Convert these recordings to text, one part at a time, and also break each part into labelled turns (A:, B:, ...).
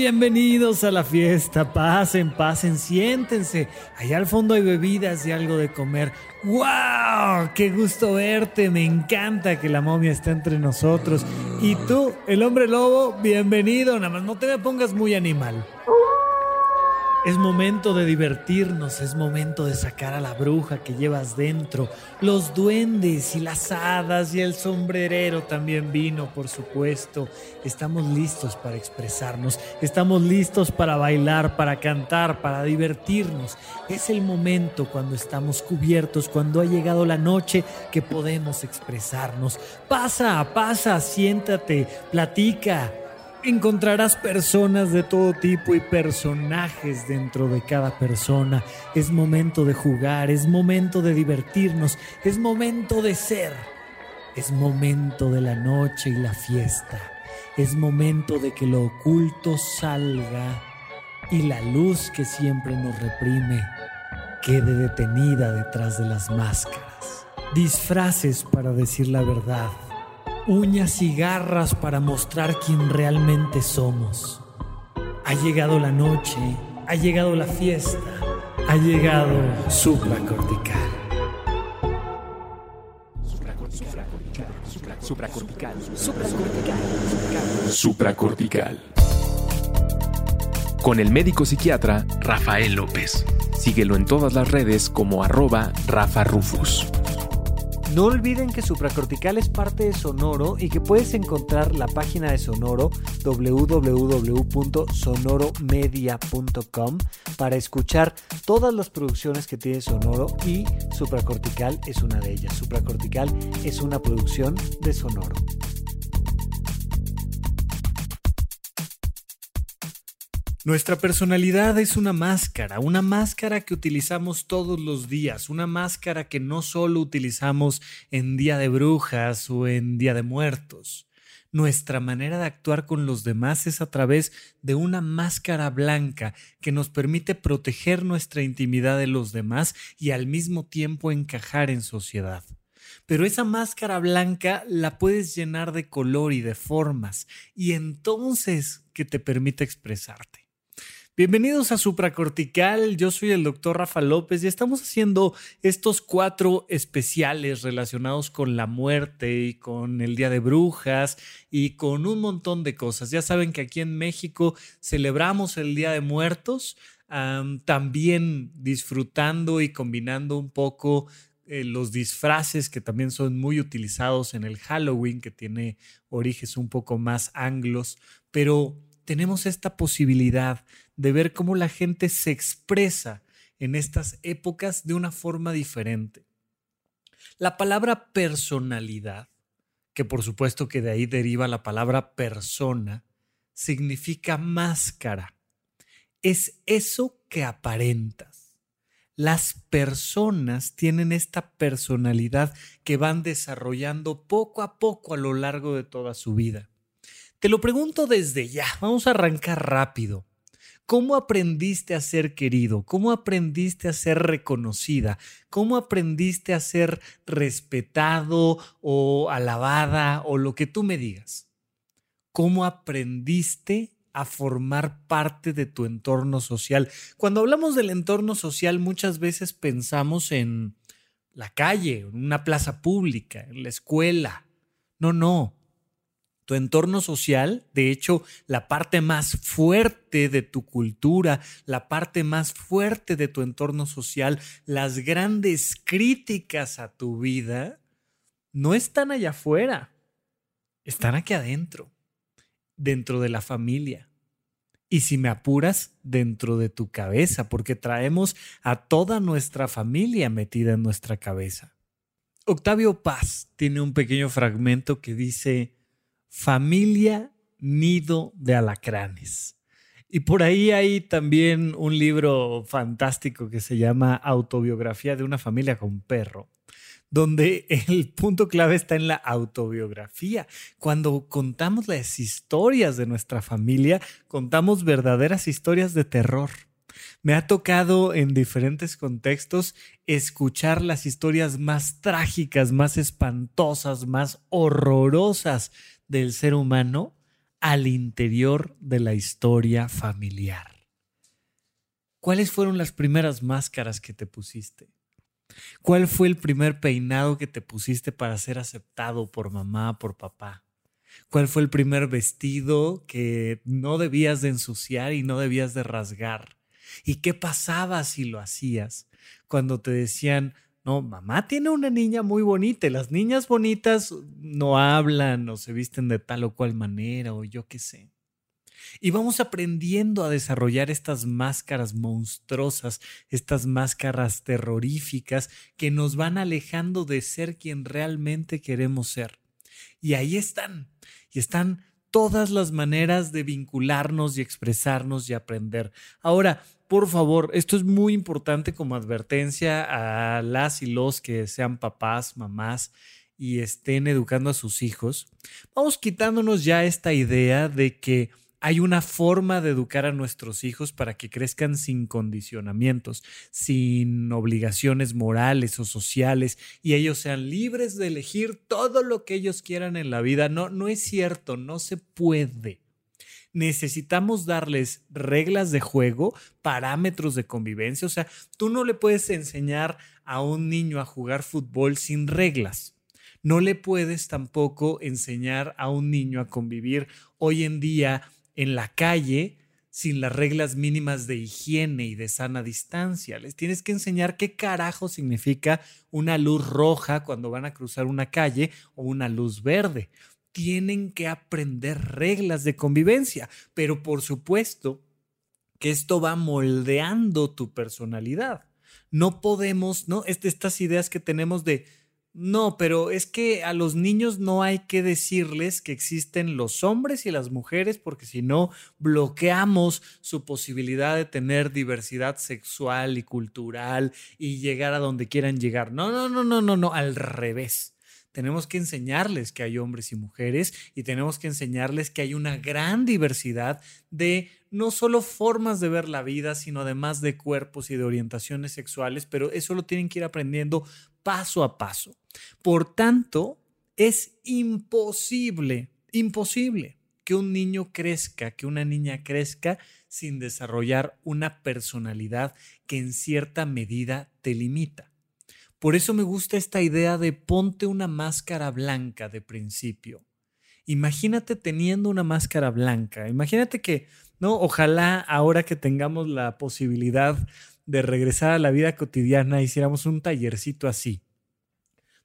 A: Bienvenidos a la fiesta, pasen, pasen, siéntense. Allá al fondo hay bebidas y algo de comer. ¡Wow! ¡Qué gusto verte! Me encanta que la momia esté entre nosotros. Y tú, el hombre lobo, bienvenido. Nada más no te me pongas muy animal. Es momento de divertirnos, es momento de sacar a la bruja que llevas dentro, los duendes y las hadas y el sombrerero también vino, por supuesto. Estamos listos para expresarnos, estamos listos para bailar, para cantar, para divertirnos. Es el momento cuando estamos cubiertos, cuando ha llegado la noche que podemos expresarnos. Pasa, pasa, siéntate, platica Encontrarás personas de todo tipo y personajes dentro de cada persona. Es momento de jugar, es momento de divertirnos, es momento de ser. Es momento de la noche y la fiesta. Es momento de que lo oculto salga y la luz que siempre nos reprime quede detenida detrás de las máscaras. Disfraces para decir la verdad uñas y garras para mostrar quién realmente somos. Ha llegado la noche, ha llegado la fiesta, ha llegado supracortical.
B: Supracortical. Supracortical. Supracortical. Con el médico psiquiatra Rafael López. Síguelo en todas las redes como arroba Rafa Rufus.
A: No olviden que Supracortical es parte de Sonoro y que puedes encontrar la página de Sonoro www.sonoromedia.com para escuchar todas las producciones que tiene Sonoro y Supracortical es una de ellas. Supracortical es una producción de Sonoro. Nuestra personalidad es una máscara, una máscara que utilizamos todos los días, una máscara que no solo utilizamos en Día de Brujas o en Día de Muertos. Nuestra manera de actuar con los demás es a través de una máscara blanca que nos permite proteger nuestra intimidad de los demás y al mismo tiempo encajar en sociedad. Pero esa máscara blanca la puedes llenar de color y de formas y entonces que te permite expresarte. Bienvenidos a Supracortical, yo soy el doctor Rafa López y estamos haciendo estos cuatro especiales relacionados con la muerte y con el Día de Brujas y con un montón de cosas. Ya saben que aquí en México celebramos el Día de Muertos, también disfrutando y combinando un poco eh, los disfraces que también son muy utilizados en el Halloween, que tiene orígenes un poco más anglos, pero tenemos esta posibilidad de ver cómo la gente se expresa en estas épocas de una forma diferente. La palabra personalidad, que por supuesto que de ahí deriva la palabra persona, significa máscara. Es eso que aparentas. Las personas tienen esta personalidad que van desarrollando poco a poco a lo largo de toda su vida. Te lo pregunto desde ya, vamos a arrancar rápido. ¿Cómo aprendiste a ser querido? ¿Cómo aprendiste a ser reconocida? ¿Cómo aprendiste a ser respetado o alabada o lo que tú me digas? ¿Cómo aprendiste a formar parte de tu entorno social? Cuando hablamos del entorno social muchas veces pensamos en la calle, en una plaza pública, en la escuela. No, no tu entorno social, de hecho, la parte más fuerte de tu cultura, la parte más fuerte de tu entorno social, las grandes críticas a tu vida, no están allá afuera, están aquí adentro, dentro de la familia. Y si me apuras, dentro de tu cabeza, porque traemos a toda nuestra familia metida en nuestra cabeza. Octavio Paz tiene un pequeño fragmento que dice, familia nido de alacranes. Y por ahí hay también un libro fantástico que se llama Autobiografía de una familia con perro, donde el punto clave está en la autobiografía. Cuando contamos las historias de nuestra familia, contamos verdaderas historias de terror. Me ha tocado en diferentes contextos escuchar las historias más trágicas, más espantosas, más horrorosas del ser humano al interior de la historia familiar. ¿Cuáles fueron las primeras máscaras que te pusiste? ¿Cuál fue el primer peinado que te pusiste para ser aceptado por mamá, por papá? ¿Cuál fue el primer vestido que no debías de ensuciar y no debías de rasgar? ¿Y qué pasaba si lo hacías? Cuando te decían, no, mamá tiene una niña muy bonita y las niñas bonitas no hablan o se visten de tal o cual manera o yo qué sé. Y vamos aprendiendo a desarrollar estas máscaras monstruosas, estas máscaras terroríficas que nos van alejando de ser quien realmente queremos ser. Y ahí están, y están todas las maneras de vincularnos y expresarnos y aprender. Ahora, por favor, esto es muy importante como advertencia a las y los que sean papás, mamás y estén educando a sus hijos. Vamos quitándonos ya esta idea de que hay una forma de educar a nuestros hijos para que crezcan sin condicionamientos, sin obligaciones morales o sociales y ellos sean libres de elegir todo lo que ellos quieran en la vida. No, no es cierto, no se puede necesitamos darles reglas de juego, parámetros de convivencia. O sea, tú no le puedes enseñar a un niño a jugar fútbol sin reglas. No le puedes tampoco enseñar a un niño a convivir hoy en día en la calle sin las reglas mínimas de higiene y de sana distancia. Les tienes que enseñar qué carajo significa una luz roja cuando van a cruzar una calle o una luz verde tienen que aprender reglas de convivencia, pero por supuesto que esto va moldeando tu personalidad. No podemos, ¿no? estas ideas que tenemos de, no, pero es que a los niños no hay que decirles que existen los hombres y las mujeres porque si no bloqueamos su posibilidad de tener diversidad sexual y cultural y llegar a donde quieran llegar. No, no, no, no, no, no, al revés tenemos que enseñarles que hay hombres y mujeres y tenemos que enseñarles que hay una gran diversidad de no solo formas de ver la vida, sino además de cuerpos y de orientaciones sexuales, pero eso lo tienen que ir aprendiendo paso a paso. Por tanto, es imposible, imposible que un niño crezca, que una niña crezca sin desarrollar una personalidad que en cierta medida te limita. Por eso me gusta esta idea de ponte una máscara blanca de principio. Imagínate teniendo una máscara blanca. Imagínate que, ¿no? Ojalá ahora que tengamos la posibilidad de regresar a la vida cotidiana hiciéramos un tallercito así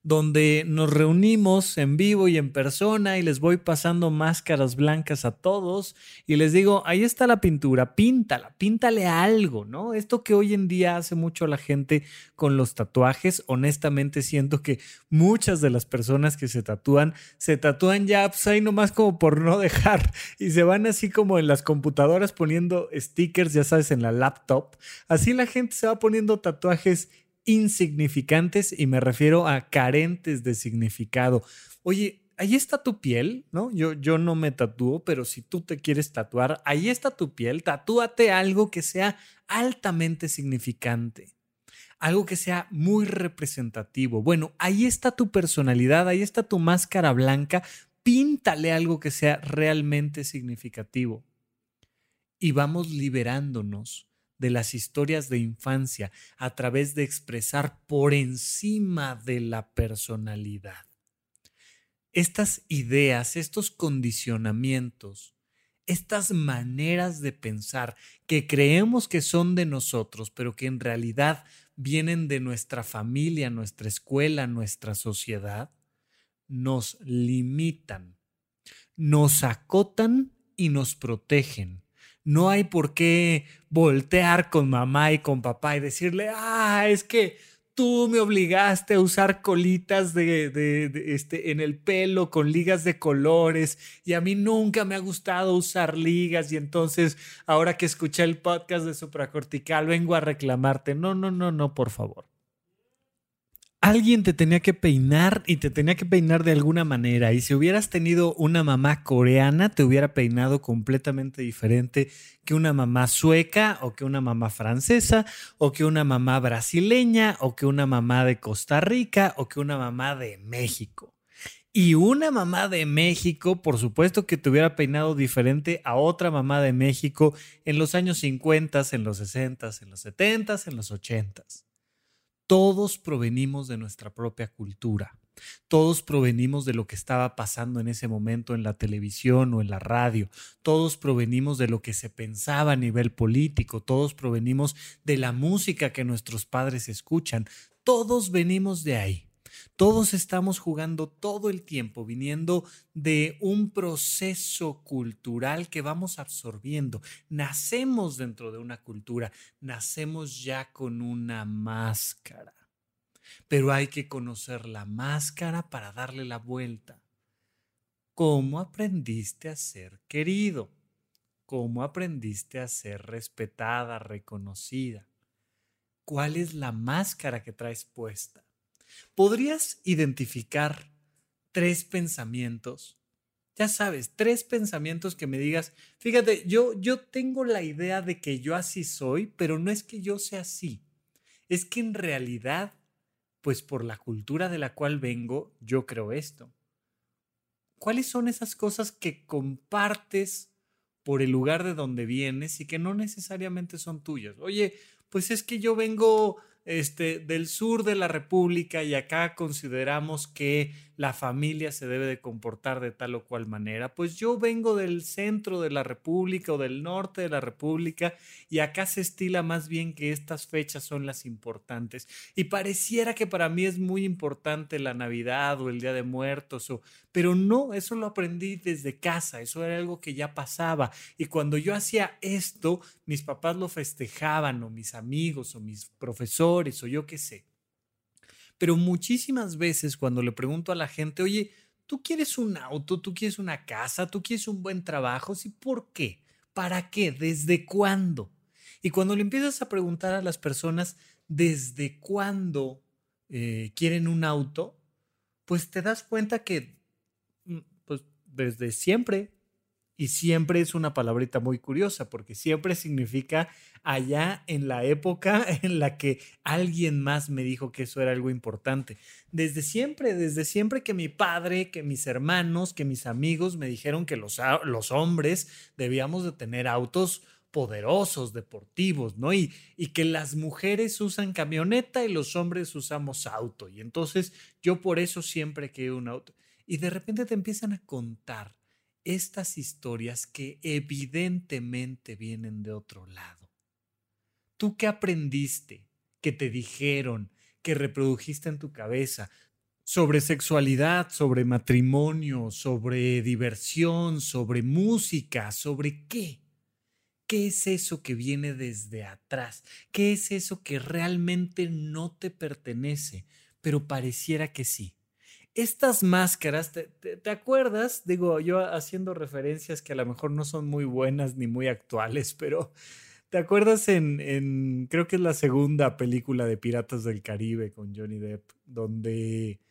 A: donde nos reunimos en vivo y en persona y les voy pasando máscaras blancas a todos y les digo, ahí está la pintura, píntala, píntale algo, ¿no? Esto que hoy en día hace mucho la gente con los tatuajes, honestamente siento que muchas de las personas que se tatúan, se tatúan ya pues ahí nomás como por no dejar y se van así como en las computadoras poniendo stickers, ya sabes, en la laptop, así la gente se va poniendo tatuajes insignificantes y me refiero a carentes de significado. Oye, ahí está tu piel, ¿no? Yo, yo no me tatúo, pero si tú te quieres tatuar, ahí está tu piel, tatúate algo que sea altamente significante, algo que sea muy representativo. Bueno, ahí está tu personalidad, ahí está tu máscara blanca, píntale algo que sea realmente significativo. Y vamos liberándonos de las historias de infancia a través de expresar por encima de la personalidad. Estas ideas, estos condicionamientos, estas maneras de pensar que creemos que son de nosotros, pero que en realidad vienen de nuestra familia, nuestra escuela, nuestra sociedad, nos limitan, nos acotan y nos protegen no hay por qué voltear con mamá y con papá y decirle, ah, es que Tú me obligaste a usar colitas de, este, en el pelo con ligas de colores y a mí nunca me ha gustado usar ligas y entonces ahora que escuché el podcast de supracortical vengo a reclamarte. No, no, no, no, por favor alguien te tenía que peinar y te tenía que peinar de alguna manera. Y si hubieras tenido una mamá coreana, te hubiera peinado completamente diferente que una mamá sueca o que una mamá francesa o que una mamá brasileña o que una mamá de Costa Rica o que una mamá de México. Y una mamá de México, por supuesto que te hubiera peinado diferente a otra mamá de México en los años 50, en los 60, en los 70, en los 80. Todos provenimos de nuestra propia cultura. Todos provenimos de lo que estaba pasando en ese momento en la televisión o en la radio. Todos provenimos de lo que se pensaba a nivel político. Todos provenimos de la música que nuestros padres escuchan. Todos venimos de ahí. Todos estamos jugando todo el tiempo, viniendo de un proceso cultural que vamos absorbiendo. Nacemos dentro de una cultura, nacemos ya con una máscara. Pero hay que conocer la máscara para darle la vuelta. ¿Cómo aprendiste a ser querido? ¿Cómo aprendiste a ser respetada, reconocida? ¿Cuál es la máscara que traes puesta? ¿Podrías identificar tres pensamientos? Ya sabes, tres pensamientos que me digas, fíjate, yo, yo tengo la idea de que yo así soy, pero no es que yo sea así. Es que en realidad, pues por la cultura de la cual vengo, yo creo esto. ¿Cuáles son esas cosas que compartes por el lugar de donde vienes y que no necesariamente son tuyas? Oye, pues es que yo vengo este, del sur de la República y acá consideramos que la familia se debe de comportar de tal o cual manera. Pues yo vengo del centro de la República o del norte de la República y acá se estila más bien que estas fechas son las importantes. Y pareciera que para mí es muy importante la Navidad o el Día de Muertos, o, pero no, eso lo aprendí desde casa, eso era algo que ya pasaba. Y cuando yo hacía esto, mis papás lo festejaban o mis amigos o mis profesores o yo qué sé. Pero muchísimas veces cuando le pregunto a la gente, oye, ¿tú quieres un auto? ¿Tú quieres una casa? ¿Tú quieres un buen trabajo? Sí, ¿por qué? ¿Para qué? ¿Desde cuándo? Y cuando le empiezas a preguntar a las personas desde cuándo eh, quieren un auto, pues te das cuenta que mm, pues, desde siempre, y siempre es una palabrita muy curiosa porque siempre significa allá en la época en la que alguien más me dijo que eso era algo importante. Desde siempre, desde siempre que mi padre, que mis hermanos, que mis amigos me dijeron que los, los hombres debíamos de tener autos poderosos, deportivos, ¿no? Y, y que las mujeres usan camioneta y los hombres usamos auto. Y entonces yo por eso siempre quiero un auto. Y de repente te empiezan a contar estas historias que evidentemente vienen de otro lado. ¿Tú qué aprendiste? ¿Qué te dijeron? ¿Qué reprodujiste en tu cabeza? Sobre sexualidad, sobre matrimonio, sobre diversión, sobre música, sobre qué? ¿Qué es eso que viene desde atrás? ¿Qué es eso que realmente no te pertenece, pero pareciera que sí? Estas máscaras, ¿te, acuerdas? Digo, yo haciendo referencias que a lo mejor no son muy buenas ni muy actuales, pero ¿te acuerdas en, en, creo que es la segunda película de Piratas del Caribe con Johnny Depp, donde,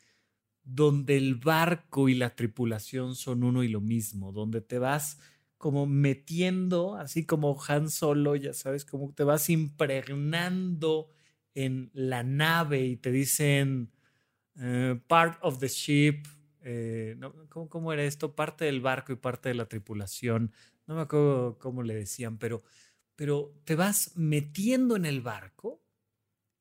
A: donde el barco y la tripulación son uno y lo mismo, donde te vas como metiendo, así como Han Solo, ya sabes, como te vas impregnando en la nave y te dicen eh, part of the ship, eh, ¿cómo, era esto? Parte del barco y parte de la tripulación. No me acuerdo cómo le decían, pero, pero te vas metiendo en el barco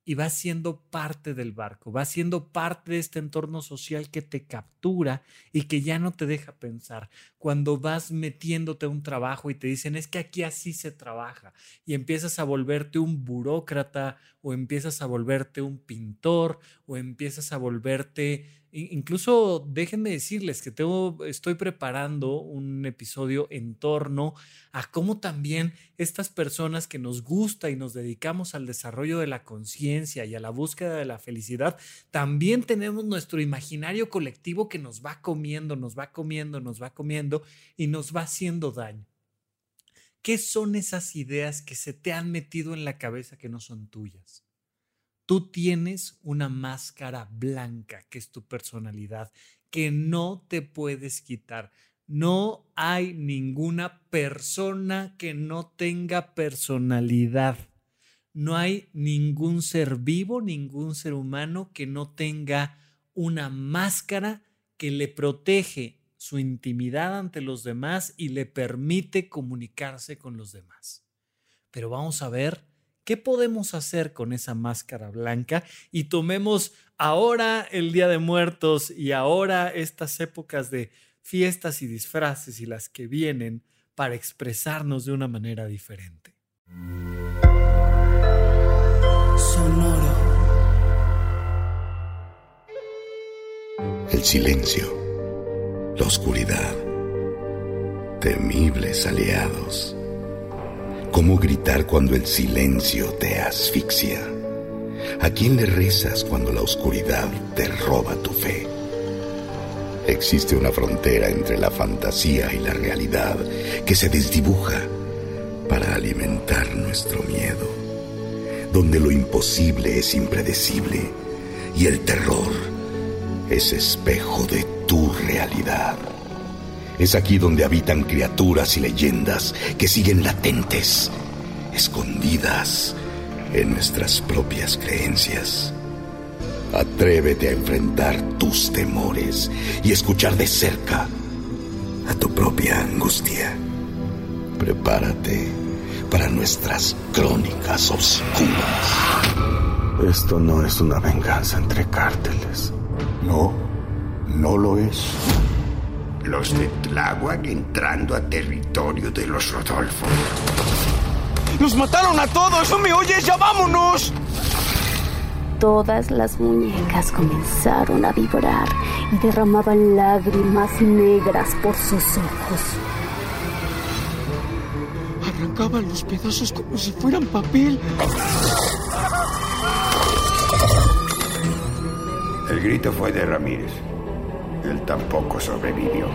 A: y vas siendo parte del barco, vas siendo parte de este entorno social que te captura y que ya no te deja pensar. Cuando vas metiéndote a un trabajo y te dicen, es que aquí así se trabaja, y empiezas a volverte un burócrata o empiezas a volverte un pintor o empiezas a volverte Incluso déjenme decirles que tengo, estoy preparando un episodio en torno a cómo también estas personas que nos gusta y nos dedicamos al desarrollo de la conciencia y a la búsqueda de la felicidad, también tenemos nuestro imaginario colectivo que nos va comiendo, nos va comiendo, nos va comiendo y nos va haciendo daño. ¿Qué son esas ideas que se te han metido en la cabeza que no son tuyas? Tú tienes una máscara blanca que es tu personalidad, que no te puedes quitar. No hay ninguna persona que no tenga personalidad. No hay ningún ser vivo, ningún ser humano que no tenga una máscara que le protege su intimidad ante los demás y le permite comunicarse con los demás. Pero vamos a ver ¿Qué podemos hacer con esa máscara blanca? Y tomemos ahora el Día de Muertos y ahora estas épocas de fiestas y disfraces y las que vienen para expresarnos de una manera diferente.
C: Sonoro. El silencio, la oscuridad, temibles aliados ¿Cómo gritar cuando el silencio te asfixia? ¿A quién le rezas cuando la oscuridad te roba tu fe? Existe una frontera entre la fantasía y la realidad que se desdibuja para alimentar nuestro miedo, donde lo imposible es impredecible y el terror es espejo de tu realidad. Es aquí donde habitan criaturas y leyendas que siguen latentes, escondidas en nuestras propias creencias. Atrévete a enfrentar tus temores y escuchar de cerca a tu propia angustia. Prepárate para nuestras crónicas oscuras.
D: Esto no es una venganza entre cárteles.
C: No, no lo es.
E: Los de Tláhuac entrando a territorio de los Rodolfo.
D: ¡Nos mataron a todos! ¡No me oyes! ¡Ya vámonos!
F: Todas las muñecas comenzaron a vibrar y derramaban lágrimas negras por sus ojos.
D: Arrancaban los pedazos como si fueran papel.
E: El grito fue de Ramírez. Él tampoco sobrevivió.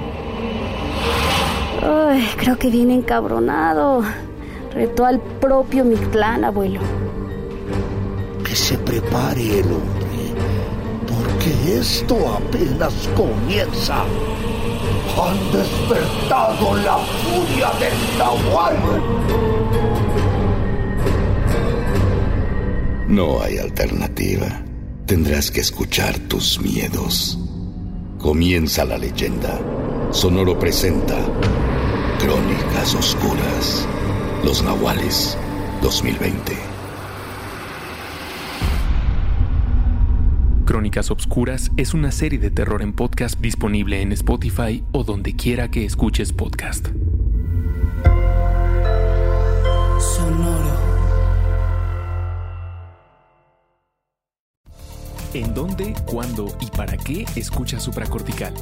F: Ay, creo que viene encabronado. Retó al propio Mictlán, abuelo.
G: Que se prepare el hombre, porque esto apenas comienza. Han despertado la furia del Nahual.
C: No hay alternativa. Tendrás que escuchar tus miedos. Comienza la leyenda. Sonoro presenta Crónicas Oscuras. Los Nahuales 2020.
B: Crónicas Obscuras es una serie de terror en podcast disponible en Spotify o donde quiera que escuches podcast. En dónde, cuándo y para qué escuchas supracortical.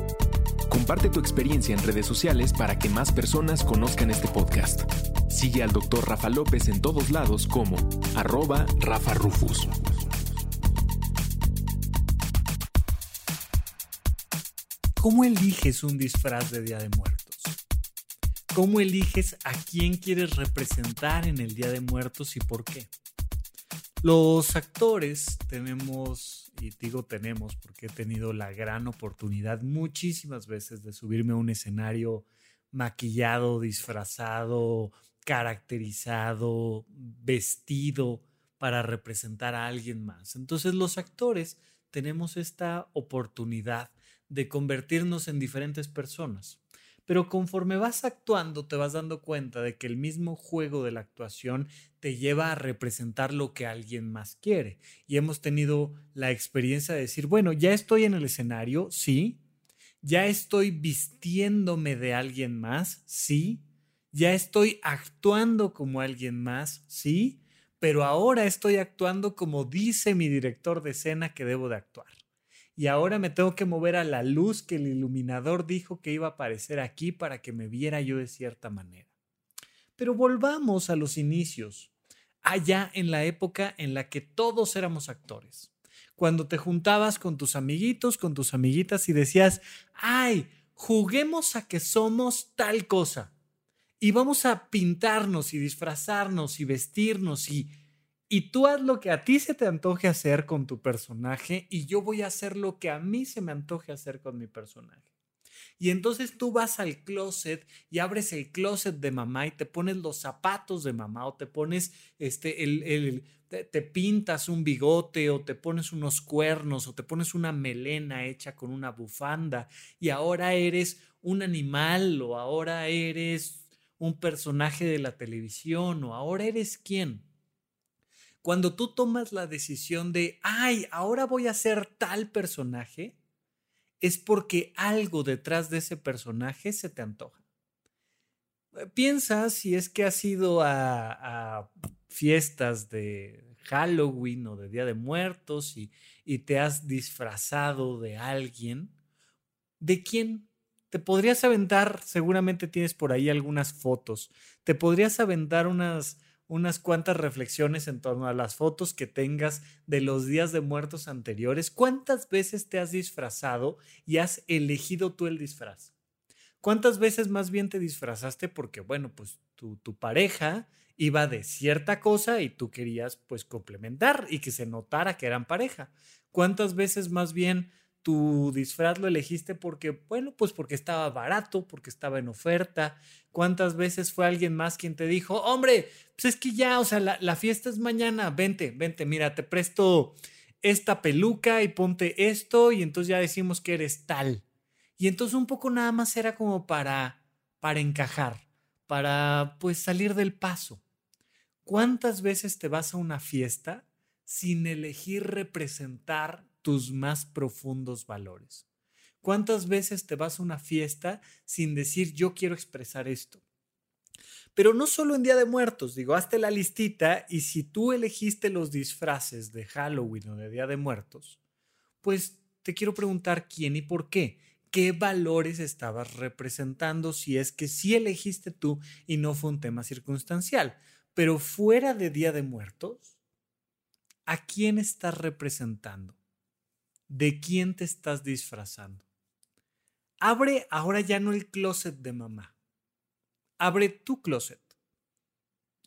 B: Comparte tu experiencia en redes sociales para que más personas conozcan este podcast. Sigue al Dr. Rafa López en todos lados como arroba Rafa Rufus.
A: ¿Cómo eliges un disfraz de Día de Muertos? ¿Cómo eliges a quién quieres representar en el Día de Muertos y por qué? Los actores tenemos y digo tenemos porque he tenido la gran oportunidad muchísimas veces de subirme a un escenario maquillado, disfrazado, caracterizado, vestido para representar a alguien más. Entonces los actores tenemos esta oportunidad de convertirnos en diferentes personas. Pero conforme vas actuando, te vas dando cuenta de que el mismo juego de la actuación te lleva a representar lo que alguien más quiere. Y hemos tenido la experiencia de decir, bueno, ya estoy en el escenario, sí. Ya estoy vistiéndome de alguien más, sí. Ya estoy actuando como alguien más, sí. Pero ahora estoy actuando como dice mi director de escena que debo de actuar. Y ahora me tengo que mover a la luz que el iluminador dijo que iba a aparecer aquí para que me viera yo de cierta manera. Pero volvamos a los inicios, allá en la época en la que todos éramos actores. Cuando te juntabas con tus amiguitos, con tus amiguitas y decías, ay, juguemos a que somos tal cosa. Y vamos a pintarnos y disfrazarnos y vestirnos y y tú haz lo que a ti se te antoje hacer con tu personaje y yo voy a hacer lo que a mí se me antoje hacer con mi personaje. Y entonces tú vas al closet y abres el closet de mamá y te pones los zapatos de mamá o te pones este el, el te, te, pintas un bigote o te pones unos cuernos o te pones una melena hecha con una bufanda y ahora eres un animal o ahora eres un personaje de la televisión o ahora eres quién. Cuando tú tomas la decisión de, ay, ahora voy a ser tal personaje, es porque algo detrás de ese personaje se te antoja. Eh, piensa si es que has ido a, fiestas de Halloween o de Día de Muertos y, y te has disfrazado de alguien. ¿De quién? Te podrías aventar, seguramente tienes por ahí algunas fotos, te podrías aventar unas unas cuantas reflexiones en torno a las fotos que tengas de los días de muertos anteriores. ¿Cuántas veces te has disfrazado y has elegido tú el disfraz? ¿Cuántas veces más bien te disfrazaste porque, bueno, pues tu, tu pareja iba de cierta cosa y tú querías pues complementar y que se notara que eran pareja? ¿Cuántas veces más bien tu disfraz lo elegiste porque, bueno, pues porque estaba barato, porque estaba en oferta. ¿Cuántas veces fue alguien más quien te dijo, hombre, pues es que ya, o sea, la, fiesta es mañana, vente, vente, mira, te presto esta peluca y ponte esto y entonces ya decimos que eres tal. Y entonces un poco nada más era como para, para encajar, para pues salir del paso. ¿Cuántas veces te vas a una fiesta sin elegir representar tus más profundos valores. ¿Cuántas veces te vas a una fiesta sin decir yo quiero expresar esto? Pero no solo en Día de Muertos, digo, hazte la listita y si tú elegiste los disfraces de Halloween o de Día de Muertos, pues te quiero preguntar quién y por qué. ¿Qué valores estabas representando si es que sí elegiste tú y no fue un tema circunstancial? Pero fuera de Día de Muertos, ¿a quién estás representando? De quién te estás disfrazando. Abre ahora ya no el closet de mamá. Abre tu closet.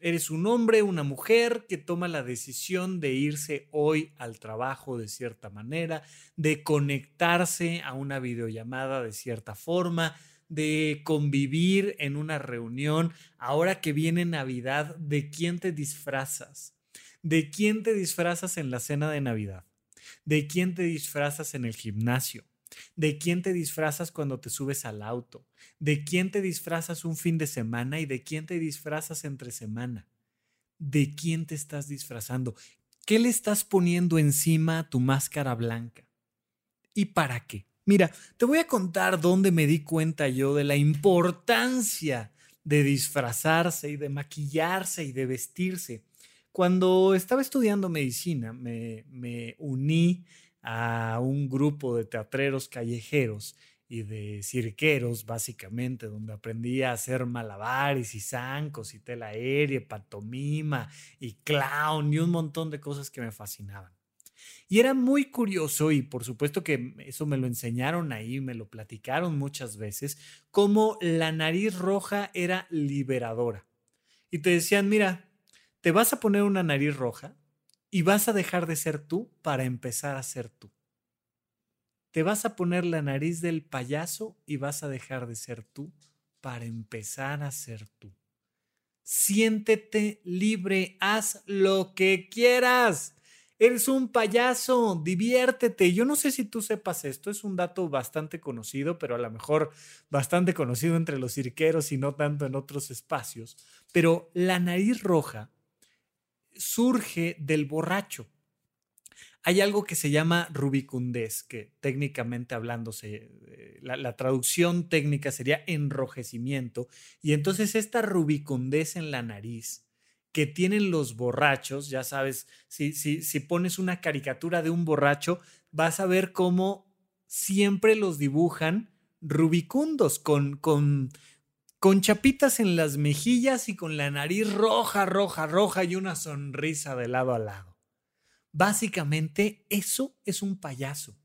A: Eres un hombre, una mujer que toma la decisión de irse hoy al trabajo de cierta manera, de conectarse a una videollamada de cierta forma, de convivir en una reunión. Ahora que viene Navidad, ¿de quién te disfrazas? ¿De quién te disfrazas en la cena de Navidad? De quién te disfrazas en el gimnasio, de quién te disfrazas cuando te subes al auto, de quién te disfrazas un fin de semana y de quién te disfrazas entre semana. ¿De quién te estás disfrazando? ¿Qué le estás poniendo encima a tu máscara blanca? ¿Y para qué? Mira, te voy a contar dónde me di cuenta yo de la importancia de disfrazarse y de maquillarse y de vestirse. Cuando estaba estudiando medicina, me, me uní a un grupo de teatreros callejeros y de cirqueros, básicamente, donde aprendí a hacer malabares y zancos y tela aérea, pantomima y clown y un montón de cosas que me fascinaban. Y era muy curioso y por supuesto que eso me lo enseñaron ahí, me lo platicaron muchas veces, cómo la nariz roja era liberadora. Y te decían, mira, te vas a poner una nariz roja y vas a dejar de ser tú para empezar a ser tú. Te vas a poner la nariz del payaso y vas a dejar de ser tú para empezar a ser tú. Siéntete libre, haz lo que quieras. Eres un payaso, diviértete. Yo no sé si tú sepas esto, es un dato bastante conocido, pero a lo mejor bastante conocido entre los cirqueros y no tanto en otros espacios. Pero la nariz roja surge del borracho. Hay algo que se llama rubicundez, que técnicamente hablando, eh, la, traducción técnica sería enrojecimiento. Y entonces esta rubicundez en la nariz que tienen los borrachos, ya sabes, si, si, si pones una caricatura de un borracho, vas a ver cómo siempre los dibujan rubicundos, con, con, con chapitas en las mejillas y con la nariz roja, roja, roja y una sonrisa de lado a lado. Básicamente, eso es un payaso.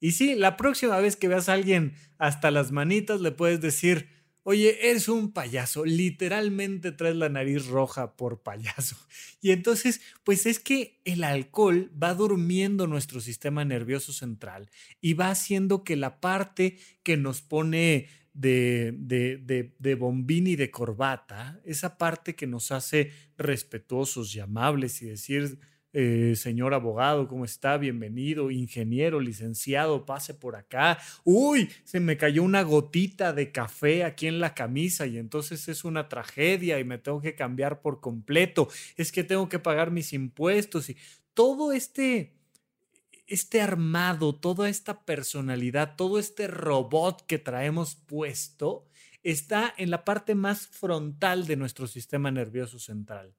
A: Y sí, la próxima vez que veas a alguien hasta las manitas, le puedes decir, oye, es un payaso, literalmente traes la nariz roja por payaso. Y entonces, pues es que el alcohol va durmiendo nuestro sistema nervioso central y va haciendo que la parte que nos pone de, de, de, bombín y de corbata, esa parte que nos hace respetuosos y amables y decir eh, señor abogado, ¿cómo está? Bienvenido, ingeniero, licenciado, pase por acá. Uy, se me cayó una gotita de café aquí en la camisa y entonces es una tragedia y me tengo que cambiar por completo. Es que tengo que pagar mis impuestos y todo este este armado, toda esta personalidad, todo este robot que traemos puesto está en la parte más frontal de nuestro sistema nervioso central.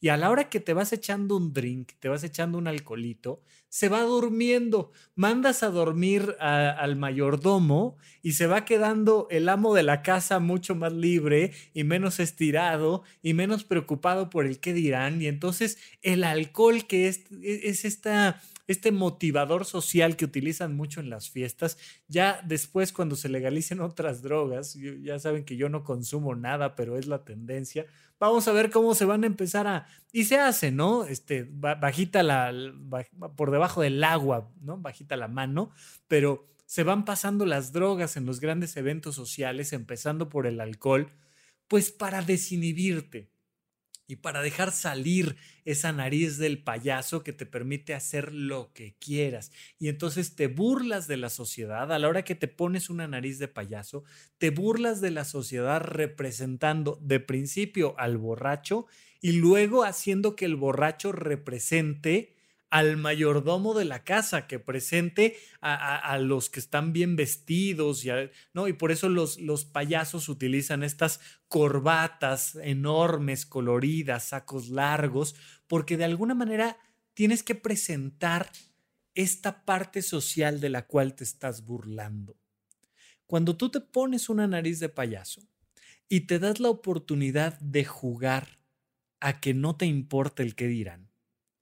A: Y a la hora que te vas echando un drink, te vas echando un alcoholito, se va durmiendo. Mandas a dormir al mayordomo y se va quedando el amo de la casa mucho más libre y menos estirado y menos preocupado por el qué dirán. Y entonces el alcohol, que es, es esta este motivador social que utilizan mucho en las fiestas, ya después cuando se legalicen otras drogas, ya saben que yo no consumo nada, pero es la tendencia, vamos a ver cómo se van a empezar a... Y se hace, ¿no? Este, bajita la... por debajo del agua, ¿no? Bajita la mano, pero se van pasando las drogas en los grandes eventos sociales, empezando por el alcohol, pues para desinhibirte y para dejar salir esa nariz del payaso que te permite hacer lo que quieras. Y entonces te burlas de la sociedad a la hora que te pones una nariz de payaso, te burlas de la sociedad representando de principio al borracho y luego haciendo que el borracho represente al mayordomo de la casa, que presente a, los que están bien vestidos, y ¿no? Y por eso los, los payasos utilizan estas corbatas enormes, coloridas, sacos largos, porque de alguna manera tienes que presentar esta parte social de la cual te estás burlando. Cuando tú te pones una nariz de payaso y te das la oportunidad de jugar a que no te importe el que dirán,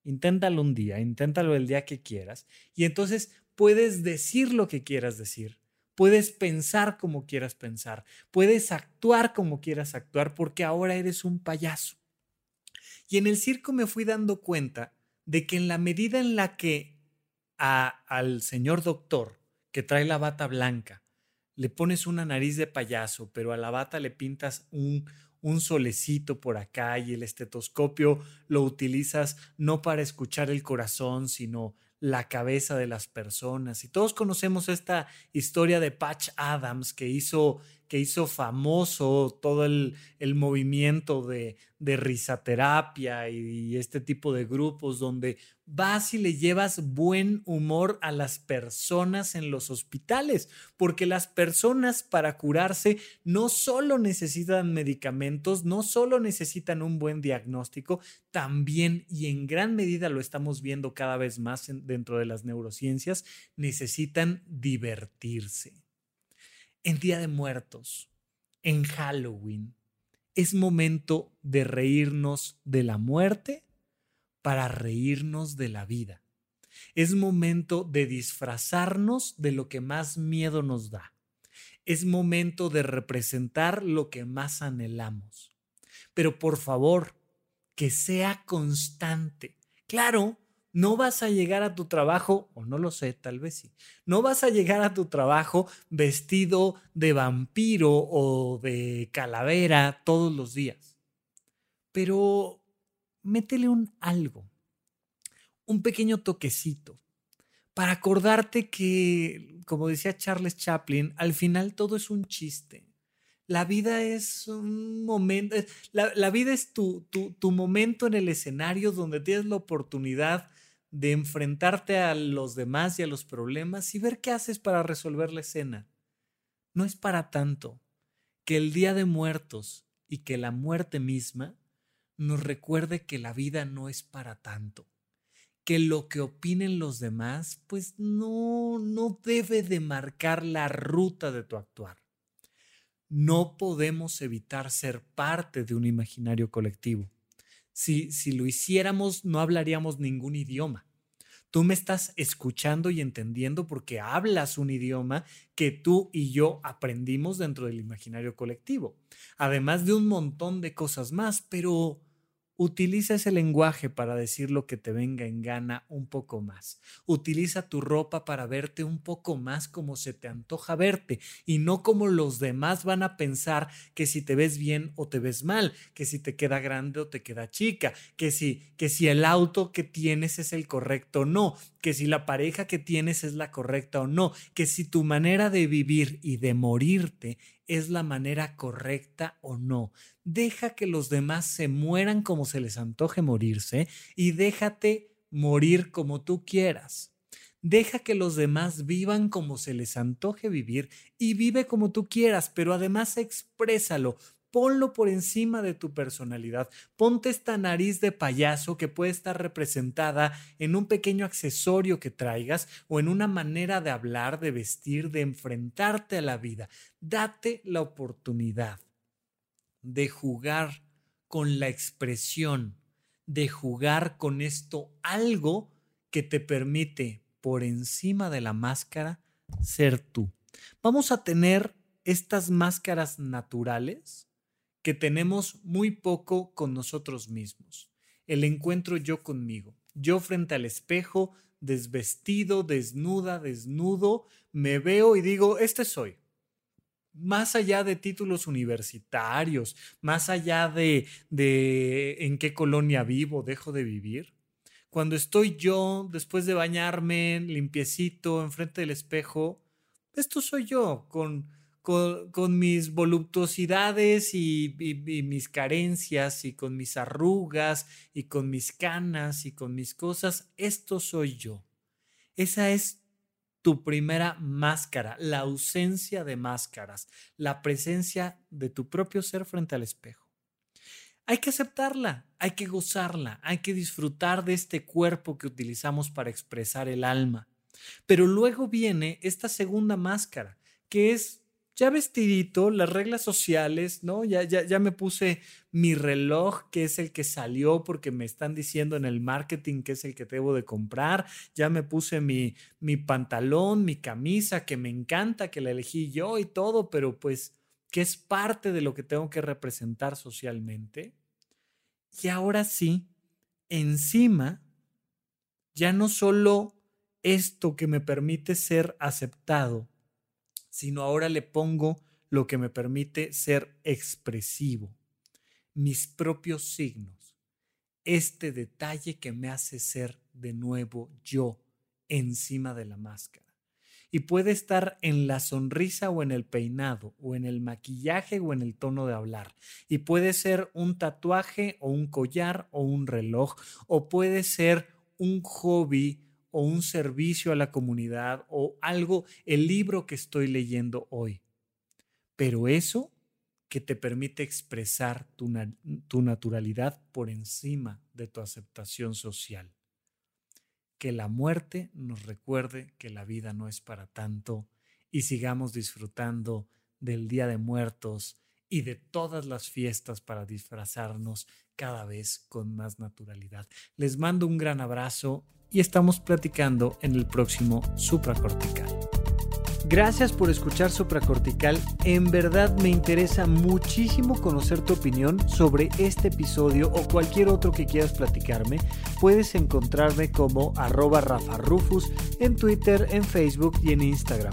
A: Inténtalo un día, inténtalo el día que quieras y entonces puedes decir lo que quieras decir. Puedes pensar como quieras pensar, puedes actuar como quieras actuar porque ahora eres un payaso. Y en el circo me fui dando cuenta de que en la medida en la que a, al señor doctor que trae la bata blanca le pones una nariz de payaso, pero a la bata le pintas un, un solecito por acá y el estetoscopio lo utilizas no para escuchar el corazón, sino la cabeza de las personas. Y todos conocemos esta historia de Patch Adams que hizo que hizo famoso todo el, movimiento de, de risaterapia y, este tipo de grupos donde vas y le llevas buen humor a las personas en los hospitales, porque las personas para curarse no solo necesitan medicamentos, no solo necesitan un buen diagnóstico, también y en gran medida lo estamos viendo cada vez más dentro de las neurociencias, necesitan divertirse en Día de Muertos, en Halloween, es momento de reírnos de la muerte para reírnos de la vida. Es momento de disfrazarnos de lo que más miedo nos da. Es momento de representar lo que más anhelamos. Pero por favor, que sea constante. Claro, no vas a llegar a tu trabajo, o no lo sé, tal vez sí, no vas a llegar a tu trabajo vestido de vampiro o de calavera todos los días. Pero métele un algo, un pequeño toquecito, para acordarte que, como decía Charles Chaplin, al final todo es un chiste. La vida es un momento, la, vida es tu, tu, tu momento en el escenario donde tienes la oportunidad de enfrentarte a los demás y a los problemas y ver qué haces para resolver la escena. No es para tanto que el Día de Muertos y que la muerte misma nos recuerde que la vida no es para tanto, que lo que opinen los demás, pues no, no debe de marcar la ruta de tu actuar. No podemos evitar ser parte de un imaginario colectivo. Si, si lo hiciéramos, no hablaríamos ningún idioma. Tú me estás escuchando y entendiendo porque hablas un idioma que tú y yo aprendimos dentro del imaginario colectivo, además de un montón de cosas más, pero Utiliza ese lenguaje para decir lo que te venga en gana un poco más. Utiliza tu ropa para verte un poco más como se te antoja verte y no como los demás van a pensar que si te ves bien o te ves mal, que si te queda grande o te queda chica, que si que si el auto que tienes es el correcto o no, que si la pareja que tienes es la correcta o no, que si tu manera de vivir y de morirte es la manera correcta o no. Deja que los demás se mueran como se les antoje morirse y déjate morir como tú quieras. Deja que los demás vivan como se les antoje vivir y vive como tú quieras, pero además exprésalo, ponlo por encima de tu personalidad. Ponte esta nariz de payaso que puede estar representada en un pequeño accesorio que traigas o en una manera de hablar, de vestir, de enfrentarte a la vida. Date la oportunidad de jugar con la expresión, de jugar con esto algo que te permite por encima de la máscara ser tú. Vamos a tener estas máscaras naturales que tenemos muy poco con nosotros mismos. El encuentro yo conmigo, yo frente al espejo, desvestido, desnuda, desnudo, me veo y digo, este soy. Más allá de títulos universitarios, más allá de, de en qué colonia vivo, dejo de vivir. Cuando estoy yo, después de bañarme, limpiecito, enfrente del espejo, esto soy yo, con, con, mis voluptuosidades y, mis carencias y con mis arrugas y con mis canas y con mis cosas, esto soy yo. Esa es tu primera máscara, la ausencia de máscaras, la presencia de tu propio ser frente al espejo. Hay que aceptarla, hay que gozarla, hay que disfrutar de este cuerpo que utilizamos para expresar el alma. Pero luego viene esta segunda máscara, que es ya vestidito, las reglas sociales, ¿no? Ya, ya, ya me puse mi reloj, que es el que salió porque me están diciendo en el marketing que es el que debo de comprar. Ya me puse mi, mi pantalón, mi camisa, que me encanta, que la elegí yo y todo, pero pues que es parte de lo que tengo que representar socialmente. Y ahora sí, encima, ya no solo esto que me permite ser aceptado, sino ahora le pongo lo que me permite ser expresivo, mis propios signos, este detalle que me hace ser de nuevo yo encima de la máscara. Y puede estar en la sonrisa o en el peinado, o en el maquillaje o en el tono de hablar. Y puede ser un tatuaje o un collar o un reloj, o puede ser un hobby o un servicio a la comunidad o algo, el libro que estoy leyendo hoy. Pero eso que te permite expresar tu, tu naturalidad por encima de tu aceptación social. Que la muerte nos recuerde que la vida no es para tanto y sigamos disfrutando del Día de Muertos y de todas las fiestas para disfrazarnos cada vez con más naturalidad. Les mando un gran abrazo y estamos platicando en el próximo supracortical. Gracias por escuchar Supracortical. En verdad me interesa muchísimo conocer tu opinión sobre este episodio o cualquier otro que quieras platicarme. Puedes encontrarme como arroba Rafa Rufus en Twitter, en Facebook y en Instagram.